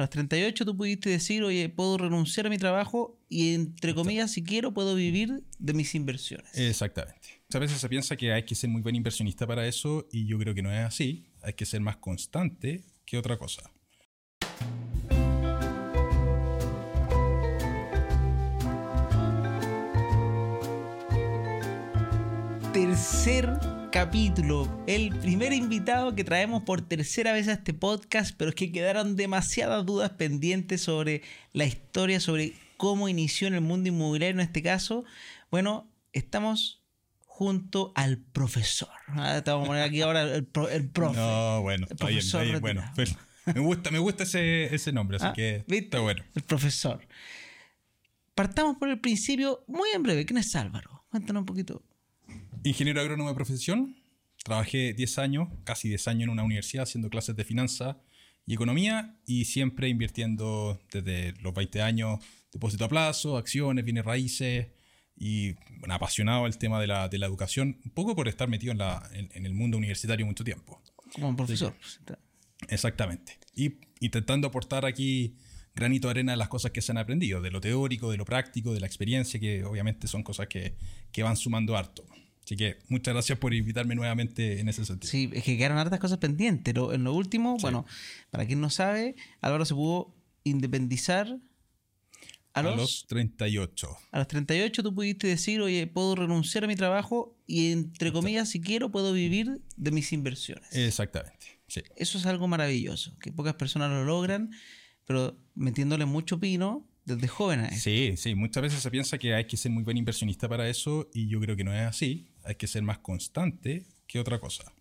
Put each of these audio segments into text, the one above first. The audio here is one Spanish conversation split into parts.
A los 38 tú pudiste decir, oye, puedo renunciar a mi trabajo y entre comillas, si quiero, puedo vivir de mis inversiones. Exactamente. A veces se piensa que hay que ser muy buen inversionista para eso y yo creo que no es así. Hay que ser más constante que otra cosa. Tercer capítulo, el primer invitado que traemos por tercera vez a este podcast, pero es que quedaron demasiadas dudas pendientes sobre la historia, sobre cómo inició en el mundo inmobiliario en este caso. Bueno, estamos junto al profesor. Ah, te vamos a poner aquí ahora el, profe. No, bueno, está bien, está bien, bueno. Me gusta, me gusta ese, ese nombre, así ah, que está bueno. El profesor. Partamos por el principio, muy en breve. ¿Quién es Álvaro? Cuéntanos un poquito. Ingeniero agrónomo de profesión. Trabajé 10 años, casi 10 años en una universidad haciendo clases de finanzas y economía y siempre invirtiendo desde los 20 años depósito a plazo, acciones, bienes raíces y bueno, apasionado el tema de la, de la, educación, un poco por estar metido en, la, en, el mundo universitario mucho tiempo. Como profesor. exactamente. Y intentando aportar aquí granito de arena de las cosas que se han aprendido, de lo teórico, de lo práctico, de la experiencia, que obviamente son cosas que, que van sumando harto. Así que muchas gracias por invitarme nuevamente en ese sentido. Sí, es que quedaron hartas cosas pendientes. Pero en lo último, bueno, para quien no sabe, Álvaro se pudo independizar a los, a los, 38. A los 38 tú pudiste decir, oye, puedo renunciar a mi trabajo y entre comillas, si quiero, puedo vivir de mis inversiones. Exactamente. Sí. Eso es algo maravilloso, que pocas personas lo logran, pero metiéndole mucho pino desde jóvenes. Sí, sí, muchas veces se piensa que hay que ser muy buen inversionista para eso y yo creo que no es así hay que ser más constante que otra cosa.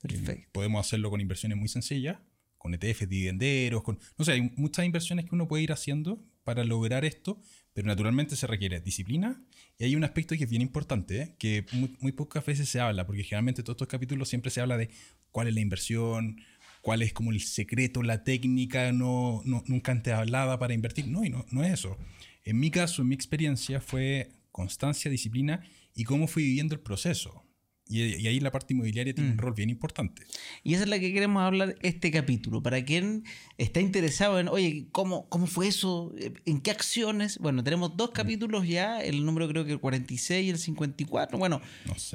Perfecto. Podemos hacerlo con inversiones muy sencillas, con ETFs, dividenderos, con... No sé, hay muchas inversiones que uno puede ir haciendo para lograr esto, pero naturalmente se requiere disciplina y hay un aspecto que es bien importante, ¿eh? que muy, pocas veces se habla, porque generalmente todos estos capítulos siempre se habla de cuál es la inversión, cuál es como el secreto, la técnica no, nunca antes hablada para invertir. No, y no, no es eso. En mi caso, en mi experiencia, fue constancia, disciplina y cómo fui viviendo el proceso. Y, ahí la parte inmobiliaria tiene un mm. rol bien importante. Y esa es la que queremos hablar este capítulo. Para quien está interesado en, oye, ¿cómo, cómo fue eso? ¿En qué acciones? Bueno, tenemos dos mm. capítulos ya, el número creo que el 46 y el 54. Bueno,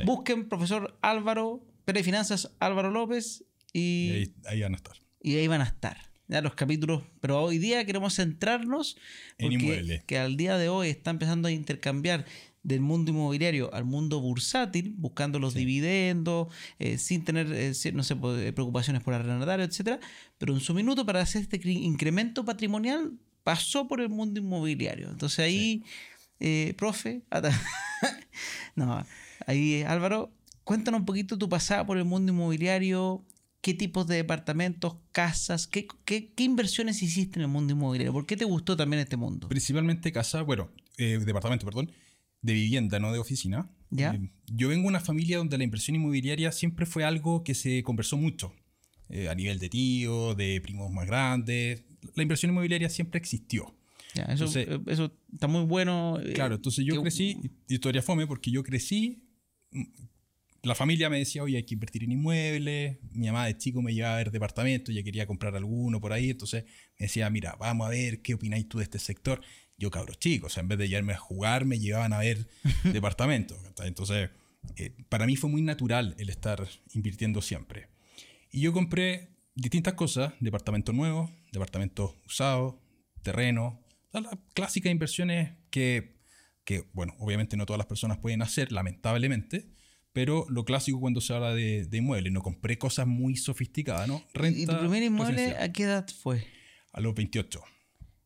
busquen profesor Álvaro, Pérez Finanzas Álvaro López y... ahí, van a estar. Y ahí van a estar. Ya los capítulos, pero hoy día queremos centrarnos en inmuebles. que al día de hoy está empezando a intercambiar del mundo inmobiliario al mundo bursátil, buscando los dividendos, eh, sin tener, eh, no sé, pues, eh, preocupaciones por arrendatario, etcétera. Pero en su minuto, para hacer este incremento patrimonial, pasó por el mundo inmobiliario. Entonces ahí, profe, no, ahí Álvaro, cuéntanos un poquito tu pasada por el mundo inmobiliario, qué tipos de departamentos, casas, qué, qué, inversiones hiciste en el mundo inmobiliario, ¿por qué te gustó también este mundo? Principalmente casa, bueno, departamento, perdón de vivienda, no de oficina. ¿Ya? Eh, yo vengo de una familia donde la inversión inmobiliaria siempre fue algo que se conversó mucho. Eh, a nivel de tíos, de primos más grandes. La inversión inmobiliaria siempre existió. eso, eh, eso, está muy bueno. Claro, entonces yo crecí, historia fome, porque yo crecí, mm, la familia me decía, oye, hay que invertir en inmuebles, mi mamá de chico me llevaba a ver departamentos, ya quería comprar alguno por ahí, entonces me decía, mira, vamos a ver qué opináis tú de este sector yo cabros chicos, o sea, en vez de llevarme a jugar, me llevaban a ver departamentos. Entonces, eh, para mí fue muy natural el estar invirtiendo siempre. Y yo compré distintas cosas, departamentos nuevos, departamentos usados, terreno, las clásicas inversiones que, que, bueno, obviamente no todas las personas pueden hacer, lamentablemente, pero lo clásico cuando se habla de, de inmuebles, no compré cosas muy sofisticadas, ¿no? Renta ¿Y tu primer inmueble a qué edad fue? A los 28.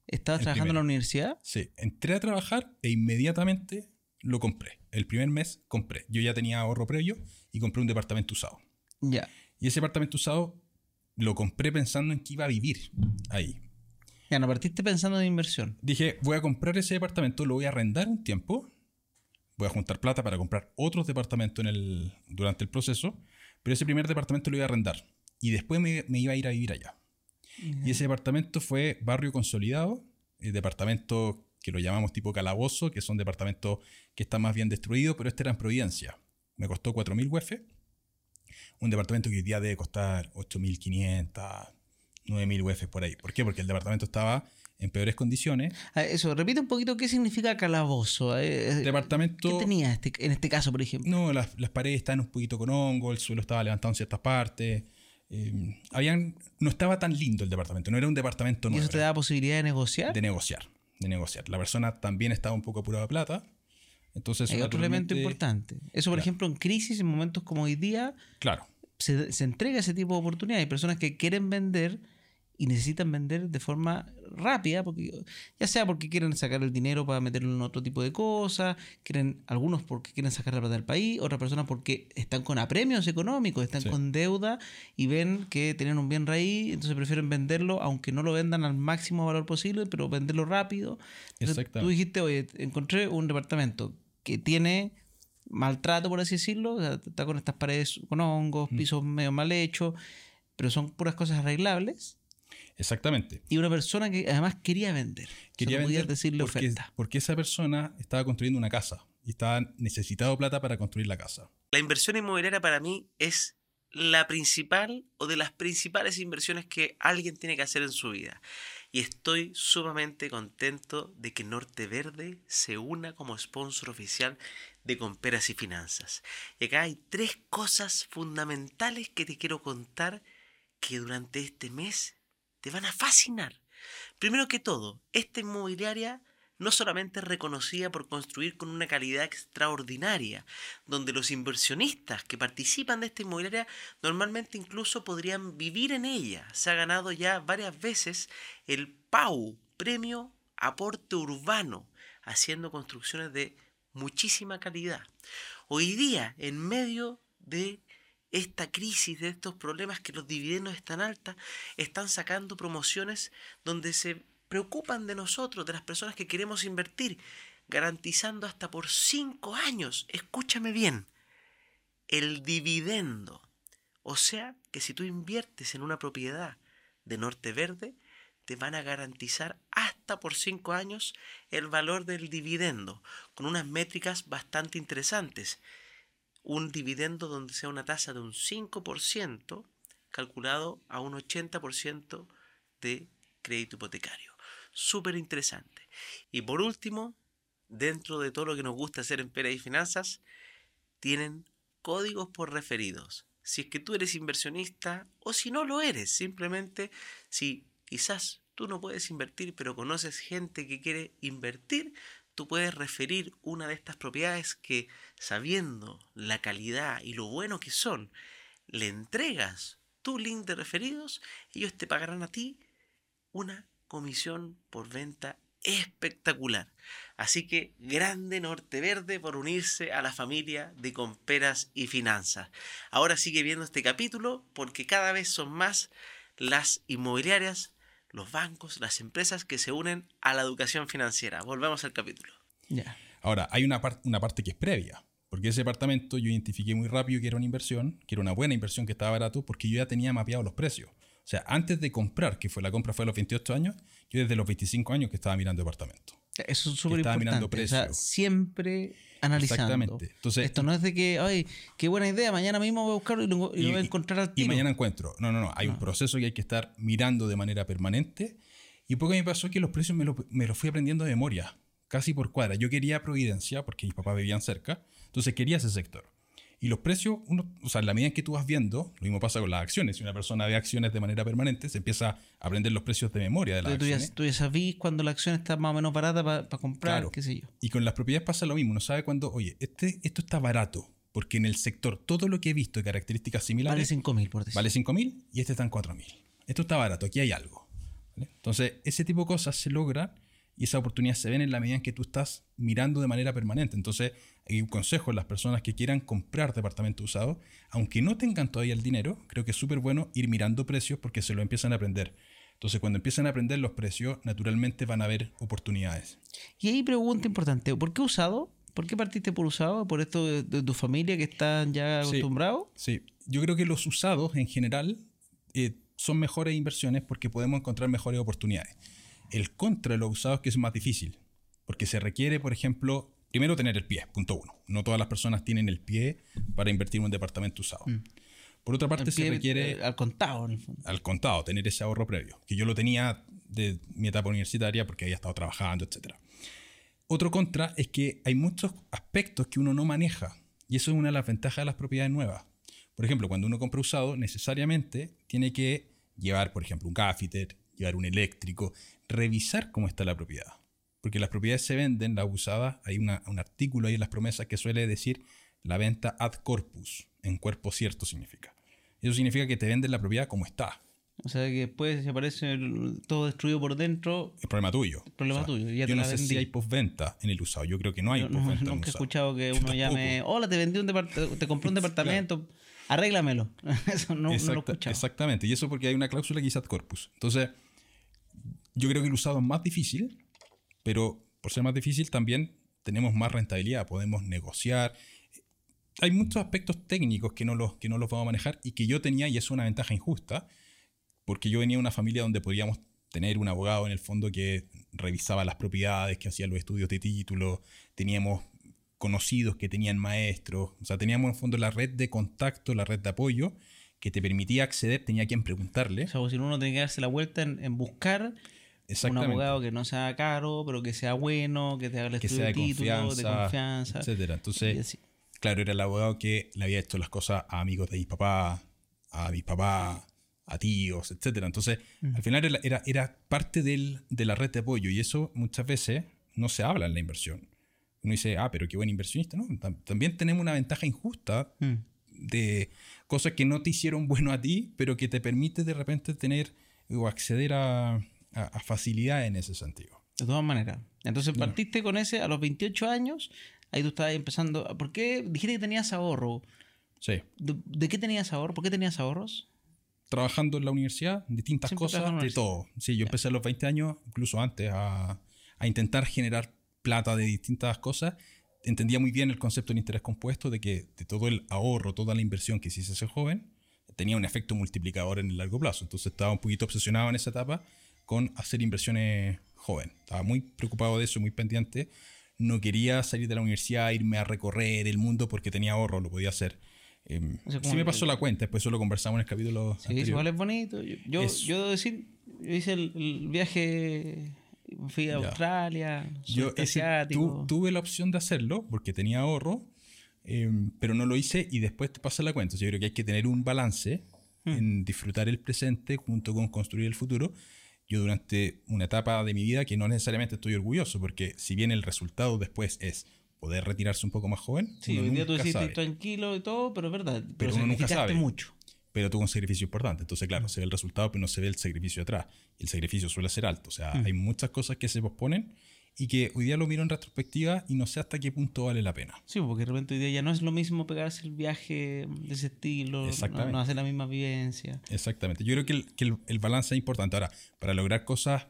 ¿Estabas trabajando en la universidad? Sí, entré a trabajar e inmediatamente lo compré. El primer mes compré. Yo ya tenía ahorro previo y compré un departamento usado. Ya. Y ese departamento usado lo compré pensando en que iba a vivir ahí. Ya, no partiste pensando en inversión. Dije, voy a comprar ese departamento, lo voy a arrendar un tiempo, voy a juntar plata para comprar otros departamentos en el, durante el proceso, pero ese primer departamento lo iba a arrendar y después me, me iba a ir a vivir allá. Y ese departamento fue barrio consolidado, el departamento que lo llamamos tipo calabozo, que son departamentos que están más bien destruidos, pero este era en Providencia. Me costó 4.000 UF. Un departamento que hoy día debe costar 8.500, 9.000 UF por ahí. ¿Por qué? Porque el departamento estaba en peores condiciones. Ah, eso, repite un poquito qué significa calabozo. Eh, eh, departamento. ¿Qué tenía este, en este caso, por ejemplo? No, las, paredes estaban un poquito con hongo, el suelo estaba levantado en ciertas partes. Eh, habían, no estaba tan lindo el departamento, no era un departamento nuevo. ¿Y eso te da posibilidad de negociar? De negociar, de negociar. La persona también estaba un poco apurada de plata. Entonces, Hay otro elemento importante. Eso, por ejemplo, en crisis, en momentos como hoy día, claro. se, se entrega ese tipo de oportunidades. Hay personas que quieren vender y necesitan vender de forma rápida, porque ya sea porque quieren sacar el dinero para meterlo en otro tipo de cosas, quieren algunos porque quieren sacar la plata del país, otras personas porque están con apremios económicos, están con deuda y ven que tienen un bien raíz, entonces prefieren venderlo, aunque no lo vendan al máximo valor posible, pero venderlo rápido. tú dijiste, oye, encontré un departamento que tiene maltrato, por así decirlo, está con estas paredes con hongos, mm. pisos medio mal hechos, pero son puras cosas arreglables Exactamente. Y una persona que además quería vender. Quería vender decirle porque, oferta. porque esa persona estaba construyendo una casa y estaba necesitado plata para construir la casa. La inversión inmobiliaria para mí es la principal o de las principales inversiones que alguien tiene que hacer en su vida. Y estoy sumamente contento de que Norte Verde se una como sponsor oficial de Comperas y Finanzas. Y acá hay tres cosas fundamentales que te quiero contar que durante este mes te van a fascinar. Primero que todo, esta inmobiliaria no solamente es reconocida por construir con una calidad extraordinaria, donde los inversionistas que participan de esta inmobiliaria normalmente incluso podrían vivir en ella. Se ha ganado ya varias veces el PAU, Premio Aporte Urbano, haciendo construcciones de muchísima calidad. Hoy día, en medio de esta crisis, de estos problemas que los dividendos están altos, están sacando promociones donde se preocupan de nosotros, de las personas que queremos invertir, garantizando hasta por cinco años, escúchame bien, el dividendo. O sea que si tú inviertes en una propiedad de Norte Verde, te van a garantizar hasta por cinco años el valor del dividendo, con unas métricas bastante interesantes un dividendo donde sea una tasa de un 5% calculado a un 80% de crédito hipotecario. Súper interesante. Y por último, dentro de todo lo que nos gusta hacer en Pera y Finanzas, tienen códigos por referidos. Si es que tú eres inversionista o si no lo eres, simplemente si quizás tú no puedes invertir pero conoces gente que quiere invertir, tú puedes referir una de estas propiedades que, sabiendo la calidad y lo bueno que son, le entregas tu link de referidos, ellos te pagarán a ti una comisión por venta espectacular. Así que grande Norte Verde por unirse a la familia de Comperas y Finanzas. Ahora sigue viendo este capítulo porque cada vez son más las inmobiliarias los bancos, las empresas que se unen a la educación financiera. Volvemos al capítulo. Ahora, hay una, una parte que es previa, porque ese departamento yo identifiqué muy rápido que era una inversión, que era una buena inversión, que estaba barato, porque yo ya tenía mapeado los precios. O sea, antes de comprar, que fue la compra fue a los 28 años, yo desde los 25 años que estaba mirando departamento. Eso es súper importante. Mirando precios. siempre analizando. Exactamente. Entonces, Esto no es de que, ay, qué buena idea, mañana mismo voy a buscarlo y lo, voy a encontrar al tiro. Y mañana encuentro. No, no, no. Hay un proceso que hay que estar mirando de manera permanente. Y poco me pasó que los precios me los me lo fui aprendiendo de memoria, casi por cuadra. Yo quería Providencia, porque mis papás vivían cerca, entonces quería ese sector. Y los precios, uno, o sea, en la medida en que tú vas viendo, lo mismo pasa con las acciones. Si una persona ve acciones de manera permanente, se empieza a aprender los precios de memoria de las tú acciones. Ya, tú ya sabís cuando la acción está más o menos barata para comprar, qué sé yo. Y con las propiedades pasa lo mismo. Uno sabe cuando, oye, este, esto está barato. Porque en el sector, todo lo que he visto de características similares. Vale 5.000, por decir. Vale 5.000 y este está en 4.000. Esto está barato, aquí hay algo. Entonces, ese tipo de cosas se logra y esa oportunidad se ven en la medida en que tú estás mirando de manera permanente. Entonces, hay un consejo a las personas que quieran comprar departamento usado, aunque no tengan todavía el dinero, creo que es súper bueno ir mirando precios porque se lo empiezan a aprender. Entonces, cuando empiezan a aprender los precios, naturalmente van a haber oportunidades. Y ahí pregunta importante, ¿por qué usado? ¿Por qué partiste por usado? ¿Por esto de, tu familia que están ya acostumbrados? Sí, yo creo que los usados en general eh, son mejores inversiones porque podemos encontrar mejores oportunidades. El contra de los usados es que es más difícil, porque se requiere, por ejemplo, primero tener el pie, punto uno. No todas las personas tienen el pie para invertir en un departamento usado. Mm. Por otra parte, se requiere... Eh, al contado, Al contado, tener ese ahorro previo, que yo lo tenía de mi etapa universitaria porque había estado trabajando, etc. Otro contra es que hay muchos aspectos que uno no maneja, y eso es una de las ventajas de las propiedades nuevas. Por ejemplo, cuando uno compra usado, necesariamente tiene que llevar, por ejemplo, un gaffiter, llevar un eléctrico, revisar cómo está la propiedad. Porque las propiedades se venden, las usadas, hay un artículo ahí en las promesas que suele decir la venta ad corpus, en cuerpo cierto significa. Eso significa que te venden la propiedad como está. O sea que después si aparece todo destruido por dentro. Es problema tuyo. problema tuyo. yo no sé si hay postventa en el usado. Yo creo que no hay postventa. No, nunca he escuchado que uno llame. Hola, te vendí un departamento, te compré un departamento. Arréglamelo. eso no, lo he escuchado. Exactamente. Y eso porque hay una cláusula que dice ad corpus. Entonces, yo creo que el usado es más difícil pero por ser más difícil también tenemos más rentabilidad, podemos negociar. Hay muchos aspectos técnicos que no, los, que no los vamos a manejar y que yo tenía y es una ventaja injusta, porque yo venía de una familia donde podíamos tener un abogado en el fondo que revisaba las propiedades, que hacía los estudios de título, teníamos conocidos que tenían maestros, o sea, teníamos en el fondo la red de contacto, la red de apoyo que te permitía acceder, tenía quien preguntarle. O sea, si uno tiene que darse la vuelta en buscar un abogado que no sea caro, pero que sea bueno, que te haga el que sea de confianza, de confianza, etcétera. Entonces, claro, era el abogado que le había hecho las cosas a amigos de mis papás, a mis papás, a tíos, etcétera. Entonces, al final era, era, parte del, de la red de apoyo y eso muchas veces no se habla en la inversión. Uno dice, ah, pero qué buen inversionista, ¿no? También tenemos una ventaja injusta de cosas que no te hicieron bueno a ti, pero que te permite de repente tener o acceder a, a, facilidad en ese sentido. De todas maneras. Entonces partiste con ese a los 28 años, ahí tú estabas empezando. ¿Por qué dijiste que tenías ahorro? Sí. ¿De, qué tenías ahorro? ¿Por qué tenías ahorros? Trabajando en la universidad, distintas cosas, de todo. Sí, yo empecé a los 20 años, incluso antes, a, a intentar generar plata de distintas cosas entendía muy bien el concepto del interés compuesto, de que de todo el ahorro, toda la inversión que hiciese ese joven, tenía un efecto multiplicador en el largo plazo. Entonces estaba un poquito obsesionado en esa etapa con hacer inversiones joven. Estaba muy preocupado de eso, muy pendiente. No quería salir de la universidad, irme a recorrer el mundo porque tenía ahorro, lo podía hacer. Eh, sí me pasó la cuenta, después eso lo conversamos en el capítulo. Sí, igual es bonito. Yo, yo, debo decir, yo hice el, viaje, fui a Australia, yo asiático. tuve la opción de hacerlo porque tenía ahorro, em, pero no lo hice y después te pasa la cuenta. yo creo que hay que tener un balance hmm. en disfrutar el presente junto con construir el futuro yo durante una etapa de mi vida que no necesariamente estoy orgulloso, porque si bien el resultado después es poder retirarse un poco más joven. Sí, hoy día tú decís tranquilo y todo, pero es verdad. Pero, uno nunca sabe. mucho. Pero tuvo un sacrificio importante. Entonces, claro, se ve el resultado, pero no se ve el sacrificio atrás. El sacrificio suele ser alto. O sea, mm. hay muchas cosas que se posponen y que hoy día lo miro en retrospectiva y no sé hasta qué punto vale la pena. Sí, porque de repente hoy día ya no es lo mismo pegarse el viaje de ese estilo, no, no hacer la misma vivencia. Exactamente. Yo creo que el, que el balance es importante. Ahora, para lograr cosas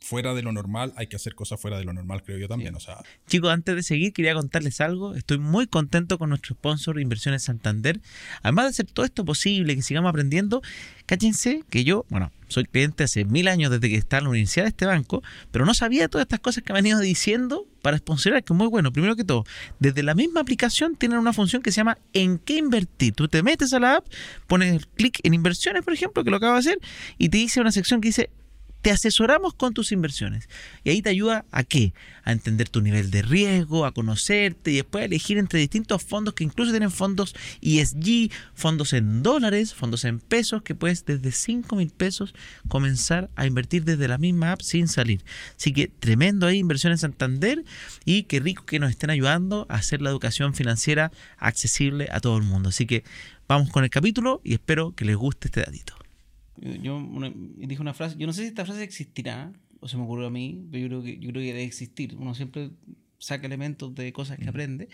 fuera de lo normal, hay que hacer cosas fuera de lo normal, creo yo también. O sea. Chicos, antes de seguir, quería contarles algo. Estoy muy contento con nuestro sponsor Inversiones Santander. Además de hacer todo esto posible, que sigamos aprendiendo, cállense que yo, bueno, soy cliente hace mil años desde que está en la universidad de este banco, pero no sabía todas estas cosas que me han ido diciendo para sponsorar, que es muy bueno. Primero que todo, desde la misma aplicación tienen una función que se llama ¿En qué invertir? Tú te metes a la app, pones clic en inversiones, por ejemplo, que lo acabo de hacer, y te dice una sección que dice te asesoramos con tus inversiones. Y ahí te ayuda a qué? A entender tu nivel de riesgo, a conocerte y después a elegir entre distintos fondos que incluso tienen fondos ESG, fondos en dólares, fondos en pesos, que puedes desde 5 mil pesos comenzar a invertir desde la misma app sin salir. Así que tremendo ahí, inversiones Santander y qué rico que nos estén ayudando a hacer la educación financiera accesible a todo el mundo. Así que vamos con el capítulo y espero que les guste este datito. Yo dije una frase, yo no sé si esta frase existirá, o se me ocurrió a mí, pero yo creo que, yo creo que debe existir. Uno siempre saca elementos de cosas que aprende,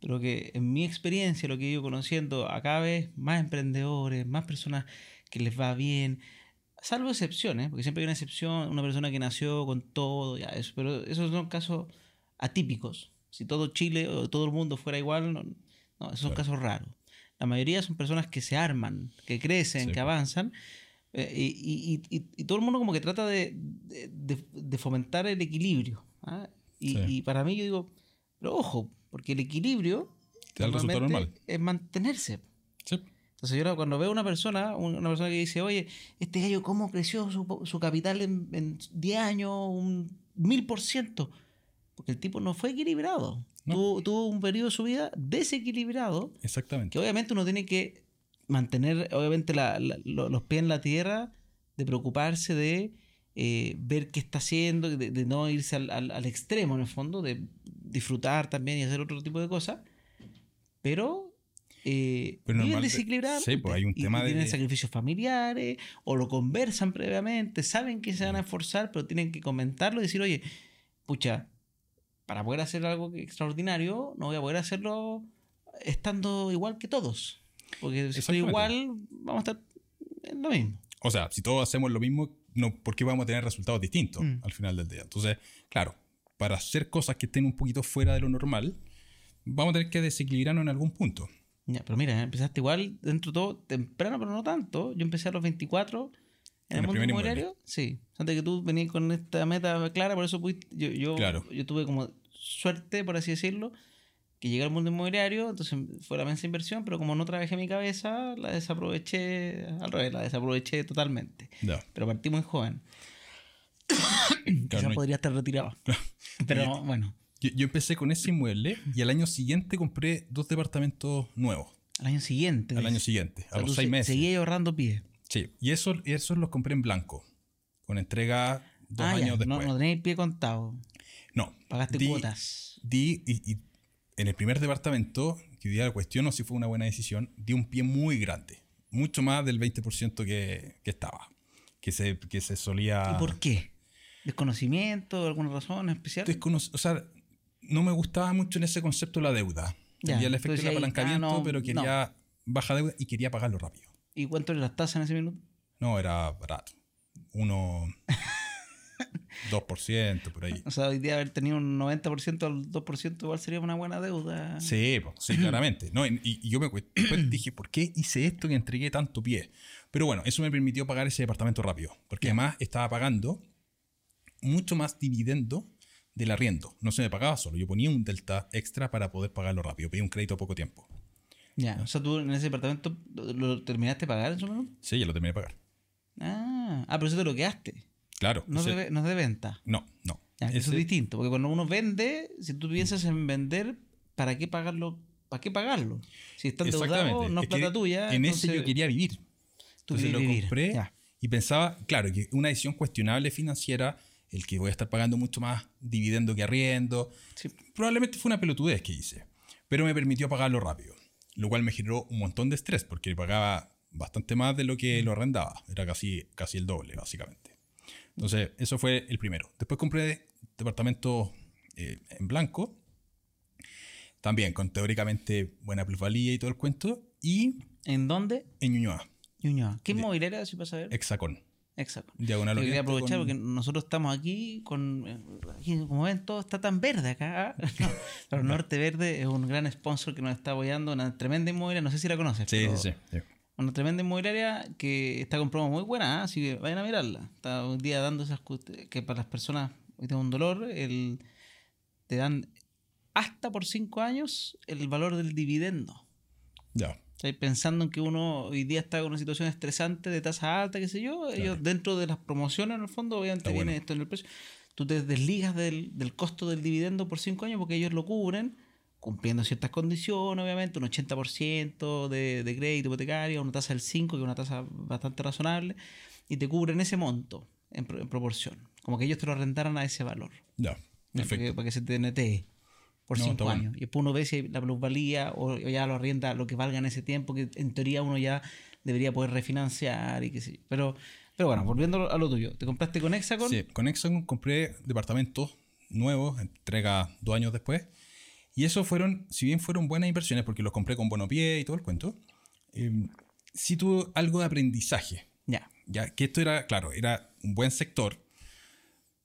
pero que en mi experiencia, lo que he ido conociendo a cada vez más emprendedores, más personas que les va bien, salvo excepciones, porque siempre hay una excepción, una persona que nació con todo, ya eso, pero esos son casos atípicos. Si todo Chile o todo el mundo fuera igual, no, esos son casos raros. La mayoría son personas que se arman, que crecen, que avanzan. Eh, y, todo el mundo como que trata de, fomentar el equilibrio. ¿ah? Y, para mí yo digo, pero ojo, porque el equilibrio normal. es mantenerse. Entonces Entonces yo cuando veo una persona, una persona que dice, oye, este gallo, ¿cómo creció su, capital en, en 10 años? Un mil por ciento. Porque el tipo no fue equilibrado. Tuvo, un periodo de su vida desequilibrado. Exactamente. Que obviamente uno tiene que mantener, obviamente, los pies en la tierra, de preocuparse de eh, ver qué está haciendo, de, no irse al, al, extremo en el fondo, de disfrutar también y hacer otro tipo de cosas. Pero eh, viven desequilibrados. Sí, pues hay un tema de. Tienen sacrificios familiares, o lo conversan previamente, saben que se van a esforzar, pero tienen que comentarlo y decir, oye, pucha, para poder hacer algo extraordinario, no voy a poder hacerlo estando igual que todos. Porque si estoy igual, vamos a estar en lo mismo. O sea, si todos hacemos lo mismo, no, ¿por qué vamos a tener resultados distintos mm. al final del día? Entonces, claro, para hacer cosas que estén un poquito fuera de lo normal, vamos a tener que desequilibrarnos en algún punto. Ya, pero mira, empezaste igual dentro de todo temprano, pero no tanto. Yo empecé a los 24 en, el mundo inmobiliario. Sí, antes que tú venías con esta meta clara, por eso yo, yo, yo tuve como suerte, por así decirlo, que llegué al mundo inmobiliario, entonces fue la mensa inversión, pero como no trabajé mi cabeza, la desaproveché, al revés, la desaproveché totalmente. Pero partí muy joven. Quizás podría estar retirado. pero bueno. Yo, empecé con ese inmueble y al año siguiente compré dos departamentos nuevos. Al año siguiente. Al año siguiente, a los seis meses. Seguí ahorrando pie. Sí, y esos, esos los compré en blanco, con entrega dos ah, años después. No, no tenéis pie contado. No. Pagaste cuotas. Di, y, en el primer departamento, que hoy día cuestiono si fue una buena decisión, di un pie muy grande. Mucho más del 20% que, que estaba. Que se, que se solía. ¿Y por qué? ¿Desconocimiento? ¿Alguna razón especial? o sea, no me gustaba mucho en ese concepto la deuda. Tenía el efecto del apalancamiento, pero quería baja deuda y quería pagarlo rápido. ¿Y cuánto era la tasa en ese minuto? No, era barato. Uno. 2%, por ahí. O sea, hoy día haber tenido un 90% al 2% igual sería una buena deuda. Sí, sí, claramente. No, y, yo me dije, ¿por qué hice esto que entregué tanto pie? Pero bueno, eso me permitió pagar ese departamento rápido. Porque además estaba pagando mucho más dividendo del arriendo. No se me pagaba solo, yo ponía un delta extra para poder pagarlo rápido. Pedí un crédito a poco tiempo. Ya, o sea, tú en ese departamento lo terminaste de pagar en su momento? Sí, ya lo terminé de pagar. Ah, ah pero eso te lo quedaste. Claro. No, es de, venta. No, no. eso es distinto, porque cuando uno vende, si tú piensas en vender, ¿para qué pagarlo? ¿Para qué pagarlo? Si está endeudado, no es, plata tuya. En ese yo quería vivir. Tú entonces lo compré y pensaba, claro, que una decisión cuestionable financiera, el que voy a estar pagando mucho más dividendo que arriendo, probablemente fue una pelotudez que hice, pero me permitió pagarlo rápido, lo cual me generó un montón de estrés porque pagaba bastante más de lo que lo arrendaba, era casi, casi el doble, básicamente. Entonces, eso fue el primero. Después compré departamento eh, en blanco, también con teóricamente buena plusvalía y todo el cuento. ¿Y en dónde? En Ñuñoa. Ñuñoa. ¿Qué inmobiliaria, si pasa a ver? Hexacon. Hexacon. Diagonal quería aprovechar porque nosotros estamos aquí con. como ven, todo está tan verde acá. Pero Norte Verde es un gran sponsor que nos está apoyando, una tremenda inmobiliaria. No sé si la conoces. Sí, sí, sí. Una tremenda inmobiliaria que está con muy buena, ¿ah? así que vayan a mirarla. Está un día dando esas que para las personas que tienen un dolor, el, te dan hasta por cinco años el valor del dividendo. Ya. Pensando en que uno hoy día está con una situación estresante de tasa alta, qué sé yo, ellos dentro de las promociones en el fondo, obviamente viene esto en el precio. Tú te desligas del, del costo del dividendo por cinco años porque ellos lo cubren cumpliendo ciertas condiciones, obviamente, un 80% de, de crédito hipotecario, una tasa del 5%, que es una tasa bastante razonable, y te cubren ese monto en, proporción. Como que ellos te lo rentaran a ese valor. Ya, perfecto. Para que, se te netee por 5 años. Y después uno ve si la plusvalía o, ya lo arrienda lo que valga en ese tiempo, que en teoría uno ya debería poder refinanciar y qué sé yo. Pero, pero bueno, volviendo a lo tuyo, ¿te compraste con Hexacon? Sí, con Hexacon compré departamentos nuevos, entrega dos años después y eso fueron, si bien fueron buenas inversiones, porque los compré con buenos pie y todo el cuento, eh, sí tuvo algo de aprendizaje. Ya. Ya, que esto era, claro, era un buen sector,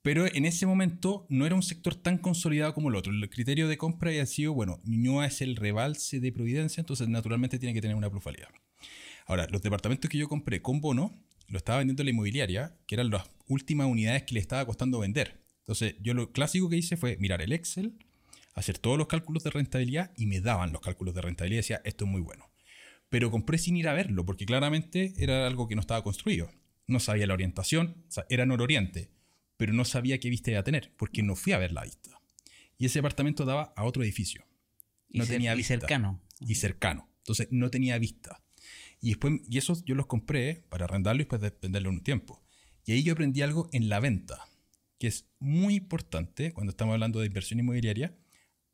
pero en ese momento no era un sector tan consolidado como el otro. El criterio de compra había sido, bueno, Ñuñoa es el rebalse de Providencia, entonces naturalmente tiene que tener una plusvalía. Ahora, los departamentos que yo compré con bono, lo estaba vendiendo la inmobiliaria, que eran las últimas unidades que le estaba costando vender. Entonces, yo lo clásico que hice fue mirar el Excel, hacer todos los cálculos de rentabilidad y me daban los cálculos de rentabilidad y decía, esto es muy bueno. Pero compré sin ir a verlo, porque claramente era algo que no estaba construido. No sabía la orientación, o sea, era nororiente, pero no sabía qué vista iba a tener, porque no fui a ver la vista. Y ese apartamento daba a otro edificio. No tenía vista. Y cercano. Y cercano. Entonces no tenía vista. Y después, y esos yo los compré para arrendarlo y después de venderlo un tiempo. Y ahí yo aprendí algo en la venta, que es muy importante cuando estamos hablando de inversión inmobiliaria.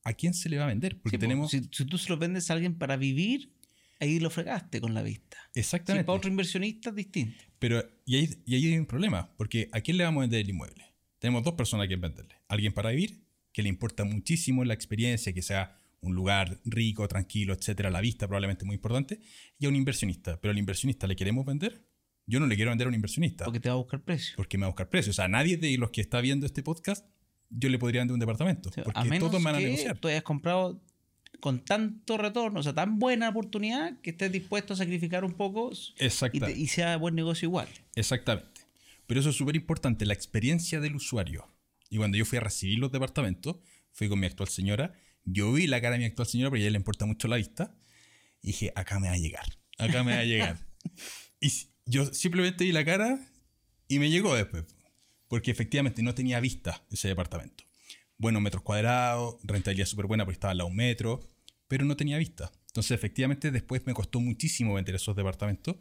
¿A quién se le va a vender? Porque tenemos. Si, tú se lo vendes a alguien para vivir, ahí lo fregaste con la vista. Exactamente. Si para otro inversionista es distinto. Pero, y ahí, y ahí hay un problema, porque ¿a quién le vamos a vender el inmueble? Tenemos dos personas a quien venderle. Alguien para vivir, que le importa muchísimo la experiencia, que sea un lugar rico, tranquilo, etcétera, la vista probablemente muy importante, y a un inversionista. Pero al inversionista le queremos vender. Yo no le quiero vender a un inversionista. Porque te va a buscar precio. Porque me va a buscar precio. O sea, nadie de los que está viendo este podcast, yo le podría vender un departamento. porque a menos todos van a negociar. Tú hayas comprado con tanto retorno, o sea, tan buena oportunidad que estés dispuesto a sacrificar un poco y, y sea buen negocio igual. Exactamente. Pero eso es súper importante, la experiencia del usuario. Y cuando yo fui a recibir los departamentos, fui con mi actual señora yo vi la cara de mi actual señora, pero a ella le importa mucho la vista. Y dije, acá me va a llegar. Acá me va a llegar. y yo simplemente vi la cara y me llegó después. Porque efectivamente no tenía vista ese departamento. Buenos metros cuadrados, rentabilidad súper buena porque estaba al lado un metro, pero no tenía vista. Entonces, efectivamente, después me costó muchísimo vender esos departamentos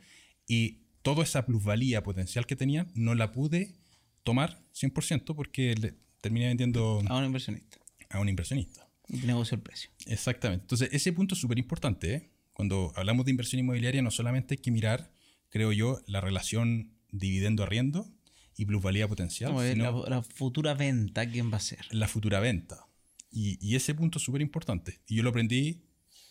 y toda esa plusvalía potencial que tenía no la pude tomar 100% porque le terminé vendiendo a un inversionista. A un inversionista. Y negocio el precio. Exactamente. Entonces, ese punto es súper importante. ¿eh? Cuando hablamos de inversión inmobiliaria, no solamente hay que mirar, creo yo, la relación dividendo-arriendo y plusvalía potencial. sino la, futura venta, ¿quién va a ser? La futura venta. Y, ese punto es súper importante. Y yo lo aprendí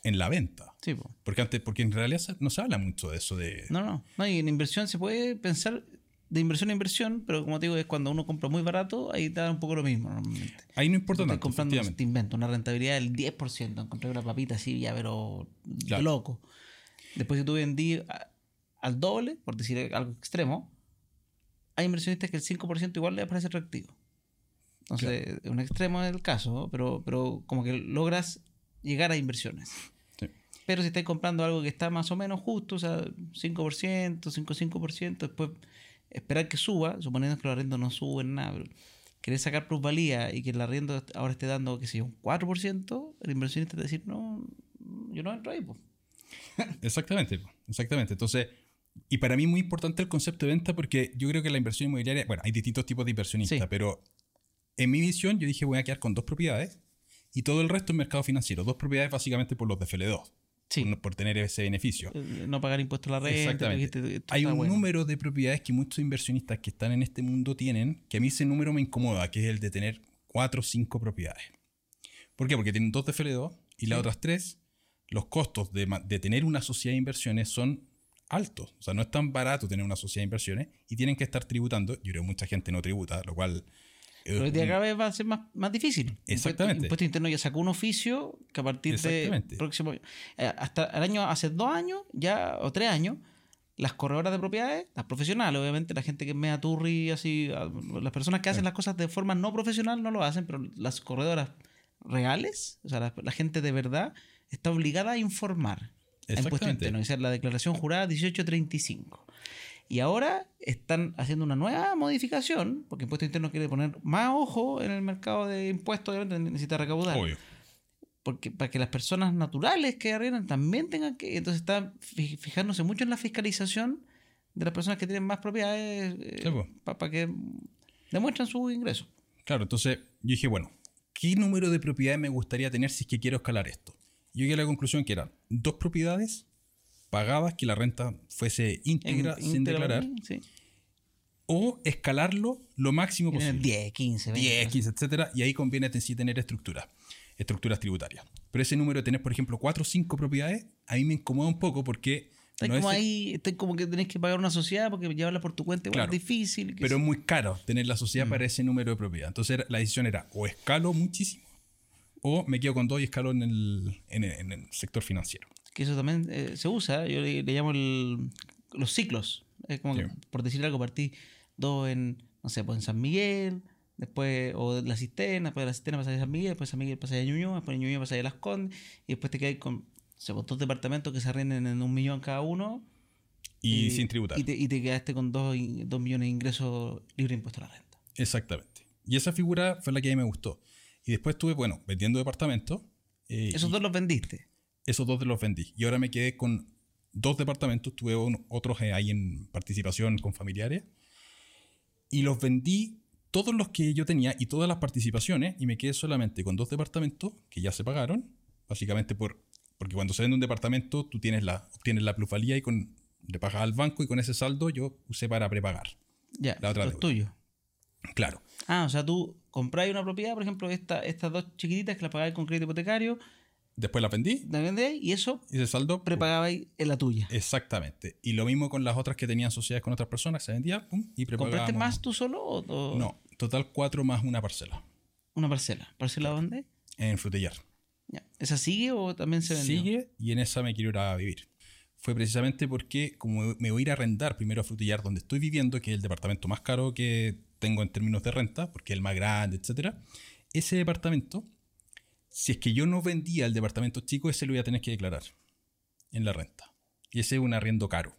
en la venta. Sí, porque antes, porque en realidad no se habla mucho de eso de. No, no. No, y en inversión se puede pensar de inversión a inversión, pero como te digo, es cuando uno compra muy barato, ahí te da un poco lo mismo normalmente. Ahí no importa tanto. comprando, te invento, una rentabilidad del 10%, encontré una papita así, ya, pero loco. Después, si tú vendí al doble, por decir algo extremo, hay inversionistas que el 5% igual le parece atractivo. Entonces, un extremo es el caso, pero, pero como que logras llegar a inversiones. Pero si estás comprando algo que está más o menos justo, o sea, 5%, 5-5%, después esperar que suba, suponiendo que los arriendos no suben nada, pero querés sacar plusvalía y que el arriendo ahora esté dando, qué sé yo, un 4%, el inversionista te decir, no, yo no entro ahí. Pues. Exactamente, exactamente. Entonces, y para mí muy importante el concepto de venta porque yo creo que la inversión inmobiliaria, bueno, hay distintos tipos de inversionistas, pero en mi visión yo dije voy a quedar con dos propiedades y todo el resto es mercado financiero. Dos propiedades básicamente por los de FL2 por, tener ese beneficio. Eh, no pagar impuestos a la renta. Exactamente. Hay un número de propiedades que muchos inversionistas que están en este mundo tienen, que a mí ese número me incomoda, que es el de tener cuatro o cinco propiedades. ¿Por qué? Porque tienen dos de FL2 y las otras tres, los costos de, de tener una sociedad de inversiones son altos. O sea, no es tan barato tener una sociedad de inversiones y tienen que estar tributando. Yo creo que mucha gente no tributa, lo cual pero el día cada vez va a ser más, más difícil. Exactamente. El impuesto interno ya sacó un oficio que a partir de próximo eh, hasta el año, hace dos años, ya, o tres años, las corredoras de propiedades, las profesionales, obviamente, la gente que es mea turri, así, las personas que hacen las cosas de forma no profesional no lo hacen, pero las corredoras reales, o sea, la, gente de verdad, está obligada a informar. Impuesto interno, es la declaración jurada 1835. Y ahora están haciendo una nueva modificación, porque Impuesto Interno quiere poner más ojo en el mercado de impuestos, obviamente necesita recaudar. Obvio. Porque para que las personas naturales que arriendan también tengan que. Entonces está fijándose mucho en la fiscalización de las personas que tienen más propiedades eh, para que demuestren su ingreso. Claro, entonces yo dije, bueno, ¿qué número de propiedades me gustaría tener si es que quiero escalar esto? Yo llegué a la conclusión que eran dos propiedades pagadas, que la renta fuese íntegra, sin declarar. O escalarlo lo máximo posible. 10, 15, 20. 10, 15, etcétera. Y ahí conviene sí tener estructuras, estructuras tributarias. Pero ese número de tener, por ejemplo, 4 o 5 propiedades, a mí me incomoda un poco porque. Está como ahí, está como que tenés que pagar una sociedad porque llevarla por tu cuenta es difícil. Pero es muy caro tener la sociedad mm. para ese número de propiedades. Entonces la decisión era o escalo muchísimo o me quedo con dos y escalo en el, en el sector financiero que eso también eh, se usa, yo le, llamo los ciclos. Es como por decir algo, partí dos en, no sé, pues en San Miguel, después, o la cisterna, después de la cisterna pasas a San Miguel, después San Miguel pasas a Ñuñoa, después de Ñuñoa pasas a Las Condes, y después te quedas con Se sea, dos departamentos que se arrienden en un millón cada uno. Y, sin tributar. Y te, quedaste con dos, millones de ingresos libre de impuesto a la renta. Exactamente. Y esa figura fue la que a mí me gustó. Y después estuve, bueno, vendiendo departamentos. Eh, ¿Esos dos los vendiste? Esos dos los vendí. Y ahora me quedé con dos departamentos. Tuve otros ahí en participación con familiares. Y los vendí todos los que yo tenía y todas las participaciones y me quedé solamente con dos departamentos que ya se pagaron, básicamente por, porque cuando se vende un departamento tú tienes la, obtienes la plusvalía y con, le pagas al banco y con ese saldo yo usé para prepagar. Ya, la otra es tuyo. Claro. Ah, o sea, tú compráis una propiedad, por ejemplo, esta, estas dos chiquititas que las pagáis con crédito hipotecario, Después la vendí. La vendí y eso. Y ese saldo. Prepagabais en la tuya. Exactamente. Y lo mismo con las otras que tenían sociedades con otras personas, se vendía pum, y ¿Compraste más tú solo o, No, total cuatro más una parcela. ¿Una parcela? ¿Parcela dónde? En Frutillar. ¿Esa sigue o también se vende? Sigue y en esa me quiero ir a vivir. Fue precisamente porque, como me voy a ir a arrendar primero a Frutillar, donde estoy viviendo, que es el departamento más caro que tengo en términos de renta, porque es el más grande, etc. Ese departamento si es que yo no vendía el departamento chico, ese lo iba a tener que declarar en la renta. Y ese es un arriendo caro.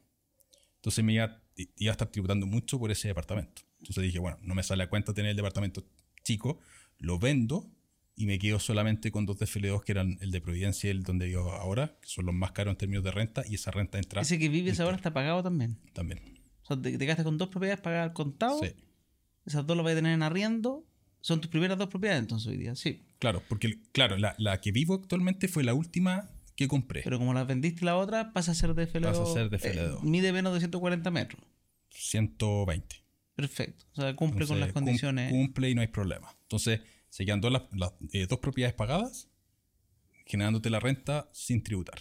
Entonces me iba, iba, a estar tributando mucho por ese departamento. Entonces dije, bueno, no me sale a cuenta tener el departamento chico, lo vendo y me quedo solamente con dos DFL2 que eran el de Providencia y el donde vivo ahora, que son los más caros en términos de renta, y esa renta entra. ¿Ese que vives ahora está pagado también? También. O sea, te, te con dos propiedades pagadas al contado. Sí. Esas dos las vas a tener en arriendo son tus primeras dos propiedades entonces hoy día, sí. Claro, porque claro, la, la que vivo actualmente fue la última que compré. Pero como la vendiste la otra, pasa a ser de FL2. Pasa a ser de FL2. Eh, mide menos de 140 metros. 120. Perfecto. O sea, cumple con las condiciones. Cumple y no hay problema. Entonces, se quedan dos, las, eh, dos propiedades pagadas, generándote la renta sin tributar.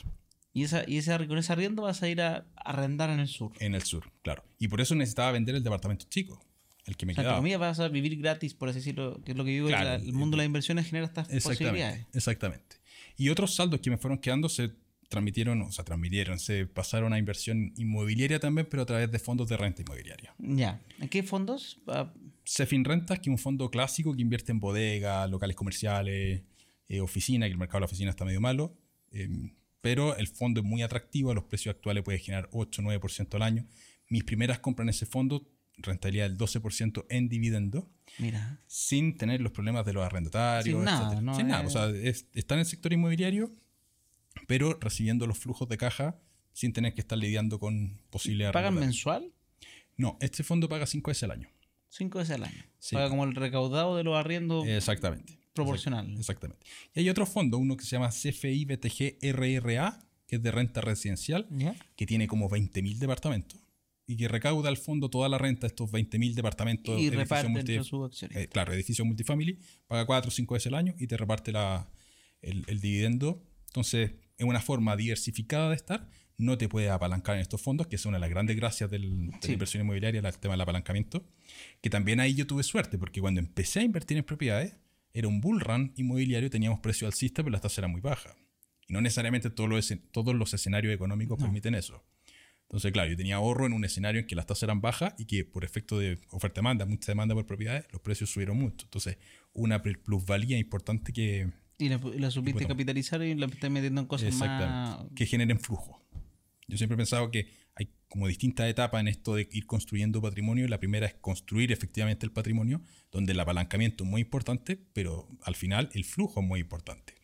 Y, esa, y ese, con ese arriendo vas a ir a arrendar en el sur. En el sur, claro. Y por eso necesitaba vender el departamento chico el que me o sea, quedaba. vas a vivir gratis, por así decirlo, que es lo que vivo. el mundo de las inversiones genera estas posibilidades. Exactamente. Y otros saldos que me fueron quedando se transmitieron, o sea, transmitieron, se pasaron a inversión inmobiliaria también, pero a través de fondos de renta inmobiliaria. Ya. ¿En qué fondos? Cefin Rentas, que es un fondo clásico que invierte en bodegas, locales comerciales, eh, oficina, que el mercado de la oficina está medio malo. Em, pero el fondo es muy atractivo, a los precios actuales puede generar 8-9% al año. Mis primeras compras en ese fondo rentabilidad del 12% en dividendo. Mira. Sin tener los problemas de los arrendatarios. Sin nada. No, sin nada. O sea, está en el sector inmobiliario, pero recibiendo los flujos de caja sin tener que estar lidiando con posibles ¿Pagan mensual? No, este fondo paga 5 veces al año. 5 veces al año. Paga como el recaudado de los arriendos. Exactamente. Proporcional. Exactamente. Y hay otro fondo, uno que se llama CFI BTG RRA, que es de renta residencial, que tiene como 20.000 departamentos y que recauda al fondo toda la renta de estos 20.000 departamentos. Y reparte entre sus acciones. Eh, claro, edificio multifamily, paga 4 o 5 veces al año y te reparte la, el, dividendo. Entonces, es una forma diversificada de estar. No te puedes apalancar en estos fondos, que es una de las grandes gracias del, de la inversión inmobiliaria, el tema del apalancamiento. Que también ahí yo tuve suerte, porque cuando empecé a invertir en propiedades, era un bull run inmobiliario, teníamos precio alcista, pero la tasa era muy baja. Y no necesariamente todos los, todos los escenarios económicos permiten eso. Entonces, claro, yo tenía ahorro en un escenario en que las tasas eran bajas y que por efecto de oferta-demanda, mucha demanda por propiedades, los precios subieron mucho. Entonces, una plusvalía importante que... Y la, la supiste capitalizar y la estás metiendo en cosas más... Que generen flujo. Yo siempre he pensado que hay como distintas etapas en esto de ir construyendo patrimonio. La primera es construir efectivamente el patrimonio, donde el apalancamiento es muy importante, pero al final el flujo es muy importante.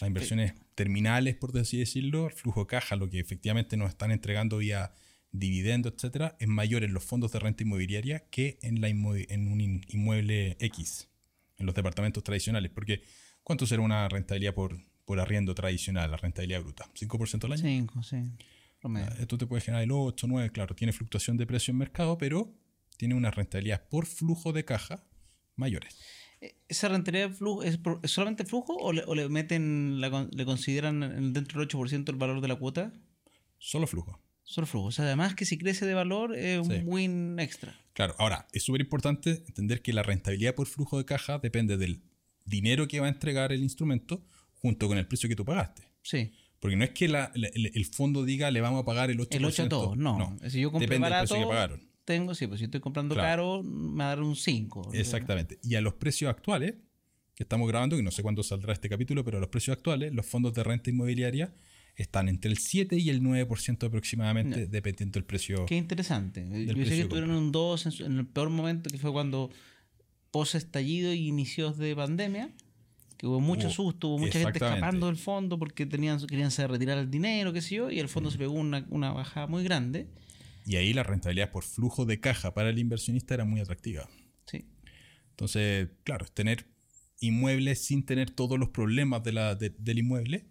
Las inversiones terminales, por así decirlo, el flujo de caja, lo que efectivamente nos están entregando vía dividendo, etcétera, es mayor en los fondos de renta inmobiliaria que en, la en un inmueble X, en los departamentos tradicionales. Porque, ¿cuánto será una rentabilidad por, por arriendo tradicional, la rentabilidad bruta? ¿5% al año? 5, sí. Ah, esto te puede generar el 8, 9, claro, tiene fluctuación de precio en mercado, pero tiene una rentabilidad por flujo de caja mayores. ¿Esa rentabilidad de flujo es, solamente flujo o le, meten, le consideran dentro del 8% el valor de la cuota? Solo flujo. Solo flujo. O sea, además que si crece de valor es un win extra. Claro, ahora, es súper importante entender que la rentabilidad por flujo de caja depende del dinero que va a entregar el instrumento junto con el precio que tú pagaste. Sí. Porque no es que el, fondo diga le vamos a pagar el 8%. El 8 a todos, no. Si yo compré depende del precio que pagaron tengo, sí, pues si estoy comprando caro, me va a dar un 5. Exactamente. Y a los precios actuales, que estamos grabando, que no sé cuándo saldrá este capítulo, pero a los precios actuales, los fondos de renta inmobiliaria están entre el 7 y el 9% aproximadamente, dependiendo del precio. Qué interesante. Yo pensé que tuvieron un 2 en, el peor momento, que fue cuando post estallido y inicios de pandemia, que hubo mucho susto, hubo mucha gente escapando del fondo porque tenían, querían retirar el dinero, qué sé yo, y el fondo se pegó una, una bajada muy grande. Y ahí la rentabilidad por flujo de caja para el inversionista era muy atractiva. Sí. Entonces, claro, tener inmuebles sin tener todos los problemas de la, del inmueble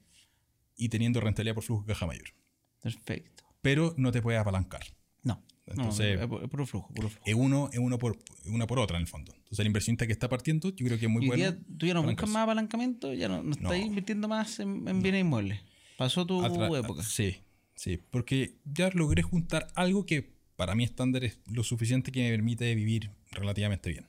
y teniendo rentabilidad por flujo de caja mayor. Perfecto. Pero no te puedes apalancar. No. Entonces, es puro flujo, flujo. Es uno, es uno por, una por otra en el fondo. Entonces, el inversionista que está partiendo, yo creo que es muy bueno. ¿Tú ya no buscas más apalancamiento? ¿Ya no, no estás invirtiendo más en, bienes inmuebles? ¿Pasó tu época? Sí, sí. Porque ya logré juntar algo que para mí estándar es lo suficiente que me permite vivir relativamente bien.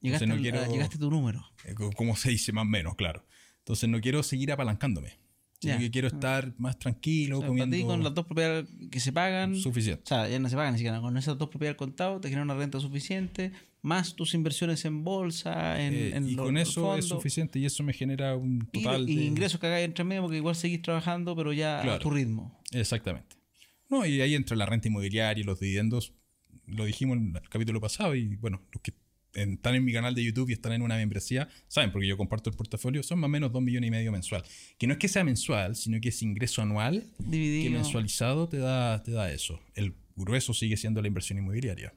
Llegaste, no quiero, llegaste a tu número. Eh, como se dice, más o menos, claro. Entonces no quiero seguir apalancándome. Sino que quiero estar más tranquilo, comiendo. con las dos propiedades que se pagan. Suficiente. O sea, ya no se pagan ni siquiera. Con esas dos propiedades contadas te genera una renta suficiente, más tus inversiones en bolsa, en, eh, Y con eso es suficiente y eso me genera un total. Y, de... ingresos que hagáis entre medio porque igual seguís trabajando, pero ya a tu ritmo. Exactamente. No, y ahí entra la renta inmobiliaria y los dividendos. Lo dijimos en el capítulo pasado y bueno, los que están en mi canal de YouTube y están en una membresía, saben, porque yo comparto el portafolio, son más o menos 2 millones y medio mensual. Que no es que sea mensual, sino que es ingreso anual Dividido. que mensualizado te da, te da eso. El grueso sigue siendo la inversión inmobiliaria.